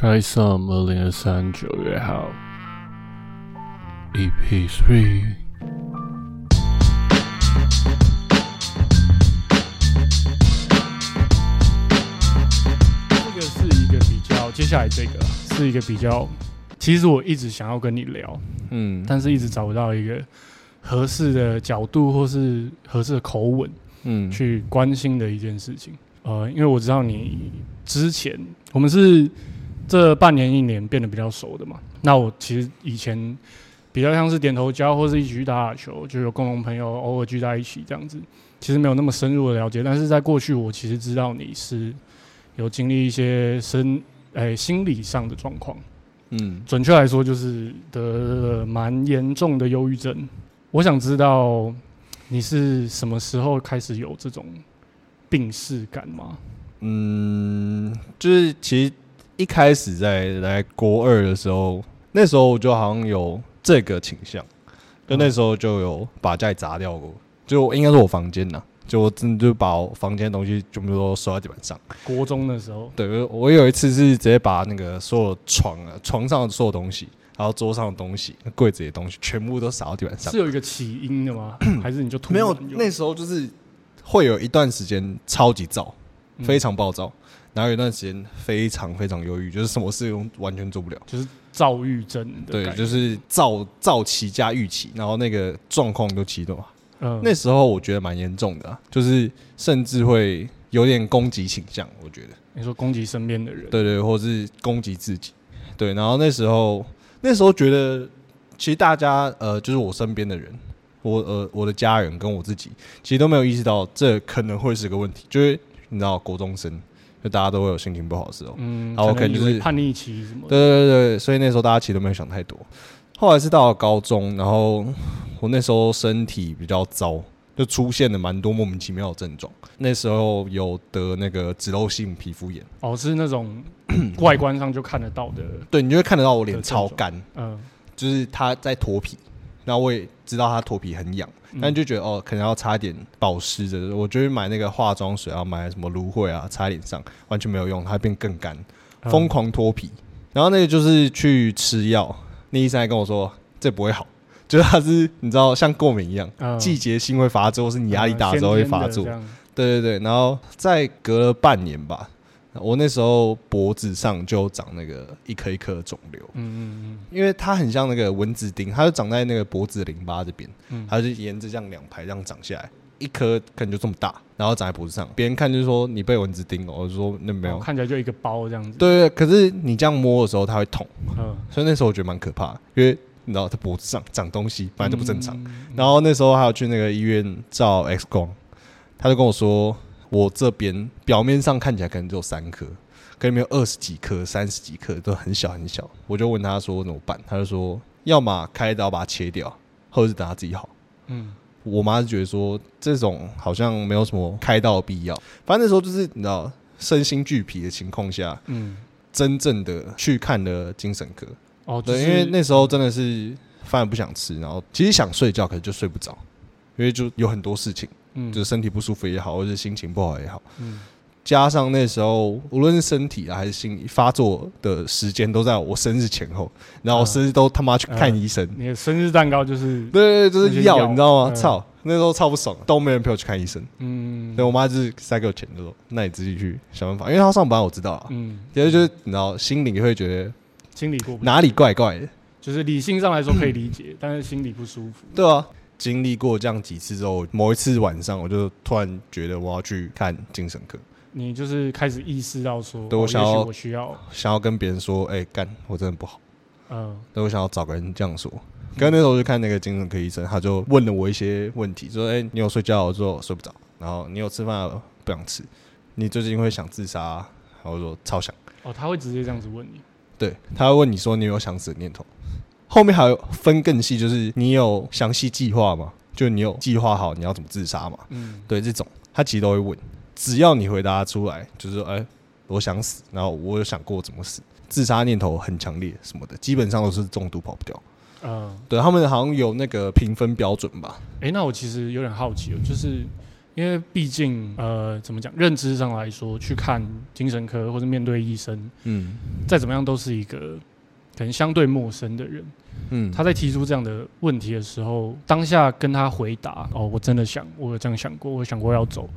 Try some 二零二三九月号，EP three。这个是一个比较，接下来这个是一个比较，其实我一直想要跟你聊，嗯，但是一直找不到一个合适的角度或是合适的口吻嗯去关心的一件事情。呃，因为我知道你之前我们是这半年一年变得比较熟的嘛，那我其实以前比较像是点头交或是一起去打打球，就有共同朋友偶尔聚在一起这样子，其实没有那么深入的了解。但是在过去，我其实知道你是有经历一些身诶、心理上的状况。嗯准确来说，就是得了蛮严重的忧郁症。我想知道你是什么时候开始有这种病逝感吗？嗯，就是其实一开始在来国二的时候，那时候我就好像有这个倾向，就那时候就有把家里砸掉过，就应该是我房间呐，就我真的就把我房间的东西全部都收在地板上。国中的时候，对，我我有一次是直接把那个所有床啊、床上的所有东西，然后桌上的东西、柜子里的东西，全部都撒到地板上是。有一个起因的吗？还是你就突没有然，那时候就是会有一段时间超级躁，嗯非常暴躁，然后有一段时间非常非常忧郁，就是什么事都完全做不了。就是躁郁症的对，就是躁躁期加预期，然后那个状况都启动。嗯那时候我觉得蛮严重的啊、就是甚至会有点攻击倾向，我觉得。你说攻击身边的人，对对，或是攻击自己，对。然后那时候，那时候觉得，其实大家呃，就是我身边的人，我呃我的家人跟我自己，其实都没有意识到这可能会是个问题，就是你知道，国中生，就大家都会有心情不好的时候，嗯，然后可能就是叛逆期什么的，对对对对，所以那时候大家其实都没有想太多。后来是到了高中，然后我那时候身体比较糟，就出现了蛮多莫名其妙的症状。那时候有得那个脂漏性皮肤炎，哦，是那种 外观上就看得到的，对你就会看得到我脸超干，嗯，就是它在脱皮，然后我也知道它脱皮很痒，嗯但就觉得哦，可能要擦一点保湿的，我就会买那个化妆水，然后买什么芦荟啊，擦脸上，完全没有用，它变更干，嗯疯狂脱皮。然后那个就是去吃药，那医生还跟我说这不会好，就是它是你知道像过敏一样，嗯季节性会发作，或是你压力大的时候会发作对对对，然后再隔了半年吧，我那时候脖子上就长那个一颗一颗的肿瘤。嗯嗯嗯因为它很像那个蚊子叮，它就长在那个脖子的淋巴这边，嗯它就沿着这样两排这样长下来，一颗可能就这么大，然后长在脖子上。别人看就是说你被蚊子叮了，我就说那嗯，没有哦。看起来就一个包这样子，，对对，可是你这样摸的时候它会痛，嗯，所以那时候我觉得蛮可怕的，因为你知道它脖子上长东西本来就不正常。嗯然后那时候还有去那个医院照 X 光，他就跟我说，我这边表面上看起来可能只有三颗，可能没有二十几颗、三十几颗，都很小很小。我就问他说怎么办，他就说要么开刀把它切掉，或者是等它自己好。嗯我妈就觉得说这种好像没有什么开刀的必要，反正那时候就是你知道身心俱疲的情况下，嗯，真正的去看了精神科。哦，就对，因为那时候真的是饭不想吃，然后其实想睡觉，可是就睡不着，因为就有很多事情，嗯。就是身体不舒服也好，或者是心情不好也好，嗯。加上那时候无论是身体啊还是心理发作的时间都在我生日前后，然后我生日都他妈去看医生，你的生日蛋糕就是对对对，就是药，你知道吗？嗯。操，那时候超不爽，都没人陪我去看医生，嗯。所以我妈就是塞给我钱，就说那你自己去想办法，因为她上班我知道啊，嗯，其实就是你知道心里会觉得心里过哪里怪怪的。就是理性上来说可以理解，但是心里不舒服。对啊，经历过这样几次之后，某一次晚上我就突然觉得我要去看精神科，你就是开始意识到说，我想要我需要，想要跟别人说，哎、干，我真的不好。嗯对我想要找个人这样说。刚那时候去看那个精神科医生，他就问了我一些问题，说：“哎、你有睡觉？”我说：“我睡不着。”然后你有吃饭？不想吃。你最近会想自杀、啊？然后我说：“超想。哦，他会直接这样子问你，”对，他会问你说：“你有想死的念头？”后面还有分更细，就是你有详细计划吗？就你有计划好你要怎么自杀吗？嗯对，这种他其实都会问，只要你回答出来，就是说，哎、我想死，然后我有想过怎么死，自杀念头很强烈什么的，基本上都是中毒跑不掉。嗯，对他们好像有那个评分标准吧？哎，那我其实有点好奇哦，就是因因为毕竟呃，怎么讲，认知上来说，去看精神科或者面对医生，嗯再怎么样都是一个可能相对陌生的人。嗯，他在提出这样的问题的时候，当下跟他回答：“哦，我真的想，我有这样想过，我想过要走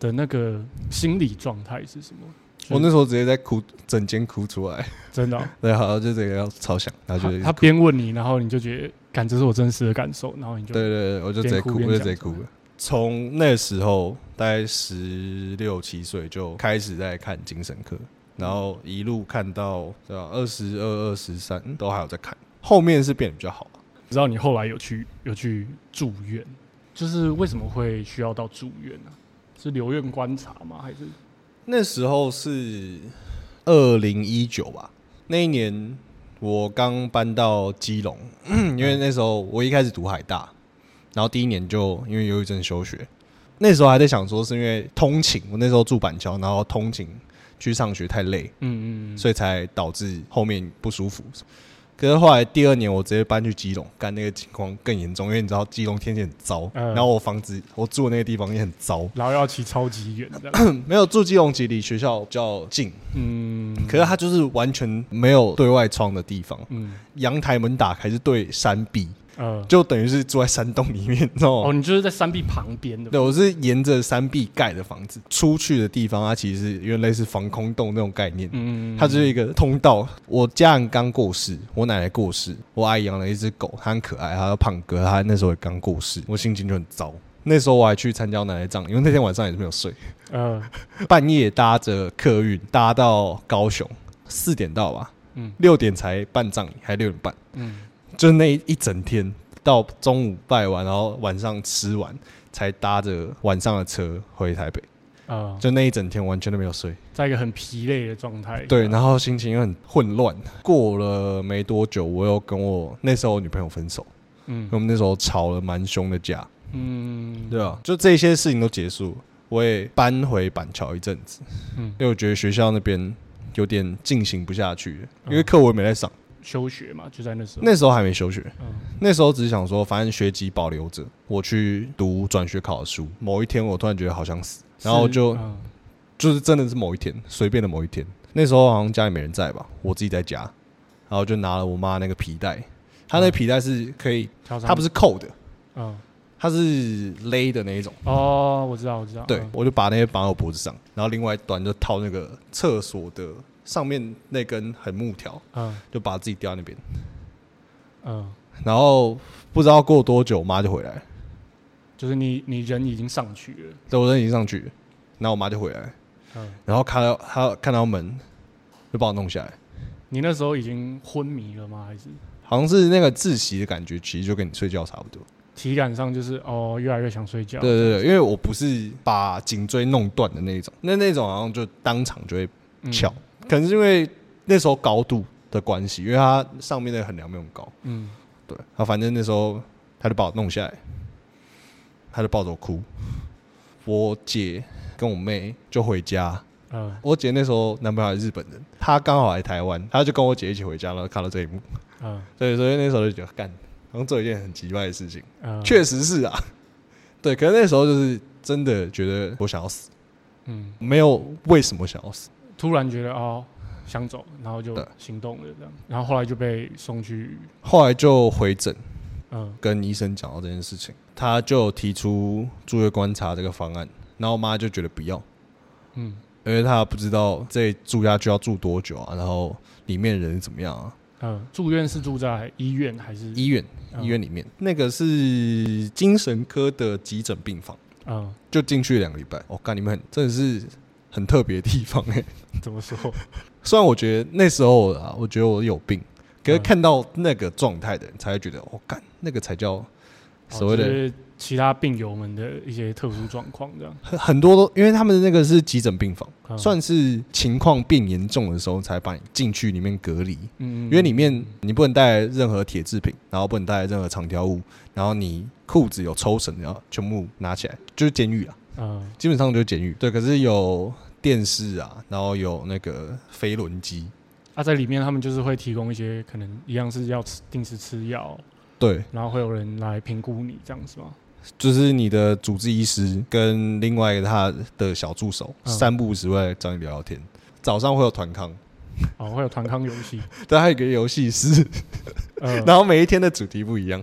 的那个心理状态是什么？”我那时候直接在哭，整间哭出来。真的哦、对，好，就这个要超想，然后就他他边问你，然后你就觉得，感这是我真实的感受，然后你就对对对，我就直接哭，我就直接讲出来哭了。从那时候大概十六七岁就开始在看精神科，然后一路看到对吧，二十二、二十三都还有在看，后面是变得比较好。知道你后来有去有去住院，就是为什么会需要到住院呢、是留院观察吗？还是那时候是二零一九吧，那一年我刚搬到基隆，因为那时候我一开始读海大，然后第一年就因为忧郁症休学，那时候还在想说是因为通勤，我那时候住板桥，然后通勤去上学太累，嗯嗯所以才导致后面不舒服。可是后来第二年我直接搬去基隆，干那个情况更严重，因为你知道基隆天气很糟，嗯。然后我房子我住的那个地方也很糟，然后要骑超级远 没有住基隆其实离学校比较近，嗯，可是它就是完全没有对外窗的地方，嗯。阳台门打开是对山壁，呃就等于是住在山洞里面，你知道哦，你就是在山壁旁边的，对，我是沿着山壁盖的房子，出去的地方它其实是因为类似防空洞那种概念，嗯，它就是一个通道。我家人刚过世，我奶奶过世，我阿姨养了一只狗，它很可爱，它叫胖哥，它那时候也刚过世，我心情就很糟。那时候我还去参加奶奶葬礼，因为那天晚上也是没有睡，嗯。半夜搭着客运搭到高雄，四点到吧，嗯。六点才办葬礼，还六点半，嗯就那一一整天到中午拜完，然后晚上吃完，才搭着晚上的车回台北，呃，就那一整天完全都没有睡。在一个很疲累的状态，对，然后心情又很混乱。过了没多久，我又跟我那时候女朋友分手，嗯。我们那时候吵了蛮凶的架，嗯。对啊？就这些事情都结束，我也搬回板桥一阵子，嗯。因为我觉得学校那边有点进行不下去，因为嗯课我也没在上，休学嘛，就在那时候，那时候还没休学，嗯。那时候只是想说，反正学籍保留着，我去读转学考的书。某一天，我突然觉得好想死，然后就嗯。就是真的是某一天，随便的某一天，那时候好像家里没人在吧，我自己在家，然后就拿了我妈那个皮带，她那个皮带是可以，它不是扣的，嗯。它是勒的那一种。哦，我知道我知道，对嗯，我就把那些绑在我脖子上，然后另外一端就套那个厕所的上面那根很木条，嗯。就把自己吊在那边。嗯，然后不知道过多久，我妈就回来。了，就是你你人已经上去了，对我人已经上去了，然后我妈就回来，嗯，然后看到她看到门，就把我弄下来，你那时候已经昏迷了吗？还是？好像是那个窒息的感觉，其实就跟你睡觉差不多。体感上就是哦，越来越想睡觉，对对对，因为我不是把颈椎弄断的那一种，那那种好像就当场就会嗯。翘，可能是因为那时候高度的关系，因为它上面那个横梁没有很高。嗯。对，他反正那时候他就把我弄下来，他就抱着我哭。我姐跟我妹就回家，嗯。我姐那时候男朋友还是日本人，他刚好来台湾，他就跟我姐一起回家，然后看到这一幕，嗯。对，所以那时候就觉得干，好像做一件很奇怪的事情，嗯，确实是啊，对，可是那时候就是真的觉得我想要死，嗯，没有为什么想要死，突然觉得哦想走，然后就行动了这样，然后后来就被送去，后来就回诊嗯。跟医生讲到这件事情，他就提出住院观察这个方案，然后我妈就觉得不要。嗯。因为他不知道这住下去要住多久啊，然后里面人怎么样啊？嗯，住院是住在医院还是？医院嗯。医院里面。那个是精神科的急诊病房，嗯。就进去两个礼拜。我、哦、干，你们很真的是很特别的地方哎、怎么说？虽然我觉得那时候啊，我觉得我有病，可是嗯。看到那个状态的人，才会觉得我干、那个才叫所谓的、哦就是其他病友们的一些特殊状况这样，很很多都，因为他们的那个是急诊病房，嗯。算是情况变严重的时候才把你进去里面隔离。嗯，因为里面你不能带任何铁制品，然后不能带任何长条物，然后你裤子有抽绳，然后全部拿起来，就是监狱啊，嗯基本上就是监狱。对，可是有电视啊，然后有那个飞轮机，啊，在里面他们就是会提供一些可能一样是要吃定时吃药，对，然后会有人来评估你这样子吗？就是你的主治医师跟另外一个他的小助手，嗯三不五时会找你聊聊天。早上会有团康，哦，会有团康游戏，对，还有一个游戏是，呃，然后每一天的主题不一样。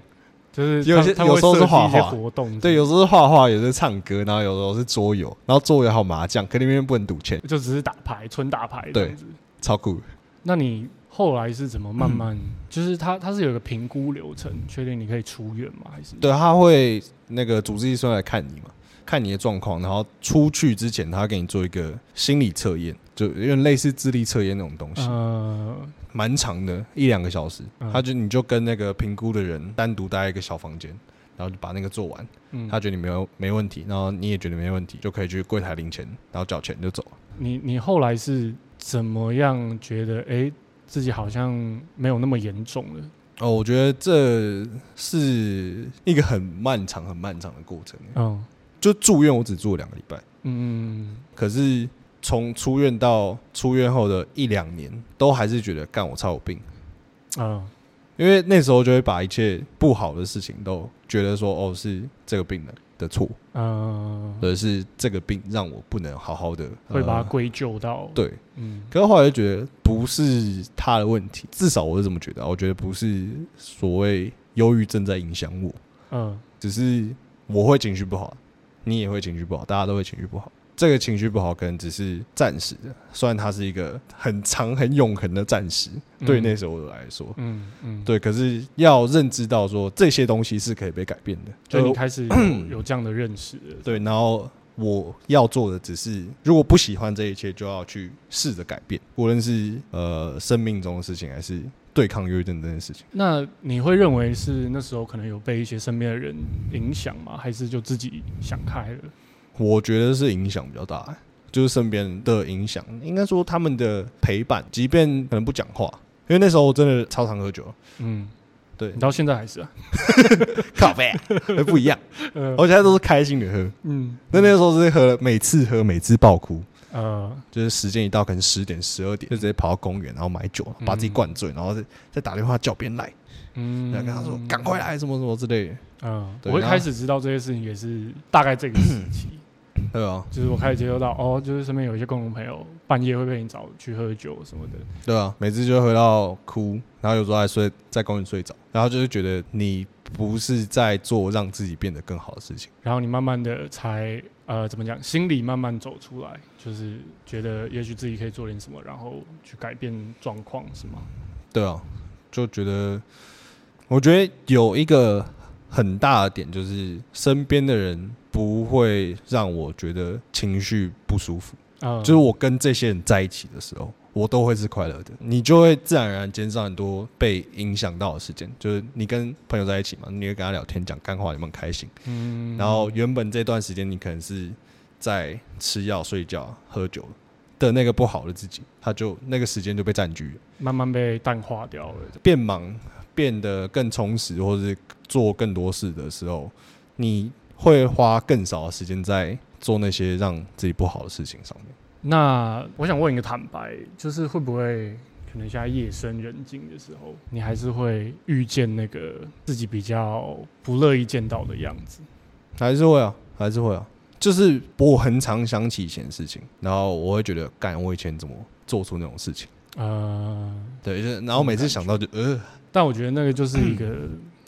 就是有些有时候是画画活动，对，有时候是画画，有时候是唱歌，然后有时候是桌游，然后桌游还有麻将，可里面不能赌钱，就只是打牌，纯打牌这对。超酷。那你后来是怎么慢慢，嗯就是他他是有个评估流程，确定你可以出院吗？还是对，他会那个主治医生来看你嘛，看你的状况，然后出去之前，他会给你做一个心理测验，就有点类似智力测验那种东西，呃，蛮长的，一两个小时。嗯他就你就跟那个评估的人单独待一个小房间，然后就把那个做完。嗯，他觉得你没有没问题，然后你也觉得没问题，就可以去柜台领钱，然后缴钱就走了。你你后来是怎么样觉得，哎、自己好像没有那么严重了？哦，我觉得这是一个很漫长、很漫长的过程。嗯就住院，我只住了两个礼拜，嗯可是从出院到出院后的一两年，都还是觉得干我超有病，嗯。因为那时候就会把一切不好的事情都觉得说，哦，是这个病的的错，嗯，或者是这个病让我不能好好的，会把它呃归咎到。对。嗯。可是后来就觉得不是他的问题，至少我是这么觉得啊。我觉得不是所谓忧郁症在影响我，嗯。只是我会情绪不好，你也会情绪不好，大家都会情绪不好。这个情绪不好可能只是暂时的，虽然它是一个很长、很永恒的暂时，对那时候的来说，嗯嗯，对。可是要认知到说这些东西是可以被改变的，就所以你开始有 有这样的认识了。对。然后我要做的只是，如果不喜欢这一切，就要去试着改变，无论是呃生命中的事情，还是对抗忧郁症这件事情。那你会认为是那时候可能有被一些身边的人影响吗？还是就自己想开了？我觉得是影响比较大，就是身边的影响，应该说他们的陪伴，即便可能不讲话，因为那时候我真的超常喝酒，嗯，对。你，到现在还是啊？咖啡不一样，嗯。我现在都是开心的喝，嗯，那那个时候是喝，每次喝每次爆哭，呃就是时间一到，可能十点十二点就直接跑到公园，然后买酒，把自己灌醉，然后再再打电话叫别人来，嗯，然后跟他说赶快来什么什么之类的，嗯，对我一开始知道这些事情也是大概这个时期，对啊，就是我开始接受到哦，就是身边有一些共同朋友半夜会被你找去喝酒什么的，对啊，每次就会喝到哭，然后有时候还睡在公园睡着，然后就是觉得你不是在做让自己变得更好的事情。然后你慢慢的才呃怎么讲，心里慢慢走出来，就是觉得也许自己可以做点什么，然后去改变状况，是吗？对啊，就觉得，我觉得有一个很大的点，就是身边的人不会让我觉得情绪不舒服。啊、就是我跟这些人在一起的时候，我都会是快乐的。你就会自然而然减少很多被影响到的时间。就是你跟朋友在一起嘛，你会跟他聊天、讲干话，你们很开心。嗯然后原本这段时间你可能是在吃药、睡觉、喝酒的那个不好的自己，他就那个时间就被占据了。慢慢被淡化掉了。变忙、变得更充实，或者是做更多事的时候，你会花更少的时间在做那些让自己不好的事情上面。那我想问一个坦白，就是会不会可能现在夜深人静的时候，你还是会遇见那个自己比较不乐意见到的样子？还是会啊，还是会啊。就是我很常想起以前的事情，然后我会觉得，干我以前怎么做出那种事情？呃，对，就是然后每次想到就呃，但我觉得那个就是一个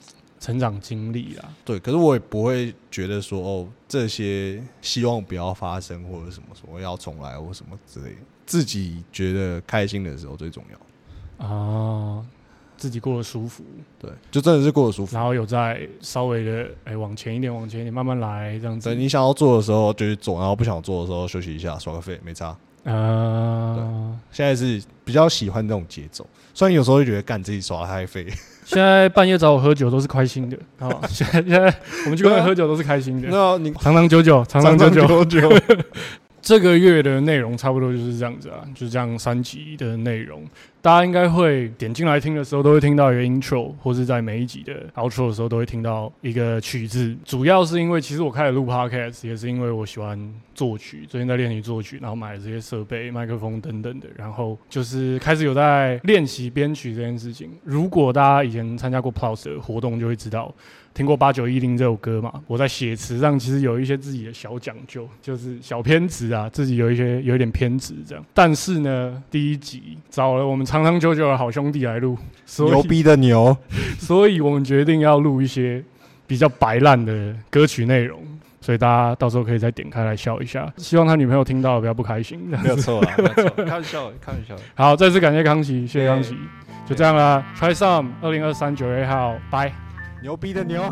成长经历啦。对，可是我也不会觉得说哦，这些希望不要发生或者什么什么要重来或什么之类的，自己觉得开心的时候最重要。啊，自己过得舒服，对，就真的是过得舒服。然后有在稍微的哎、往前一点，往前一点，慢慢来这样子。对你想要做的时候就去做，然后不想做的时候休息一下，耍个废，没差。啊，现在是比较喜欢这种节奏，虽然有时候会觉得干自己耍得太废，现在半夜找我喝酒都是开心的啊！现在现在我们去外面喝酒都是开心的，那你长长久久，长长久久。这个月的内容差不多就是这样子啊，就是这样三集的内容。大家应该会点进来听的时候，都会听到一个 intro，或是在每一集的 outro 的时候，都会听到一个曲子。主要是因为，其实我开始录 podcast 也是因为我喜欢作曲，最近在练习作曲，然后买了这些设备、麦克风等等的，然后就是开始有在练习编曲这件事情。如果大家以前参加过 Plus 的活动，就会知道。听过八九一零这首歌嘛？我在写词上其实有一些自己的小讲究，就是小偏执啊，自己有一些有一点偏执这样。但是呢，第一集找了我们长长久久的好兄弟来录，所以牛逼的牛，所以我们决定要录一些比较白烂的歌曲内容，所以大家到时候可以再点开来笑一下。希望他女朋友听到不要不开心。没有错啦，没有错，开玩笑，开玩笑。好，再次感谢康琪，谢谢康琪，就这样啦。Try some，二零二三九月一号，拜。牛逼的牛。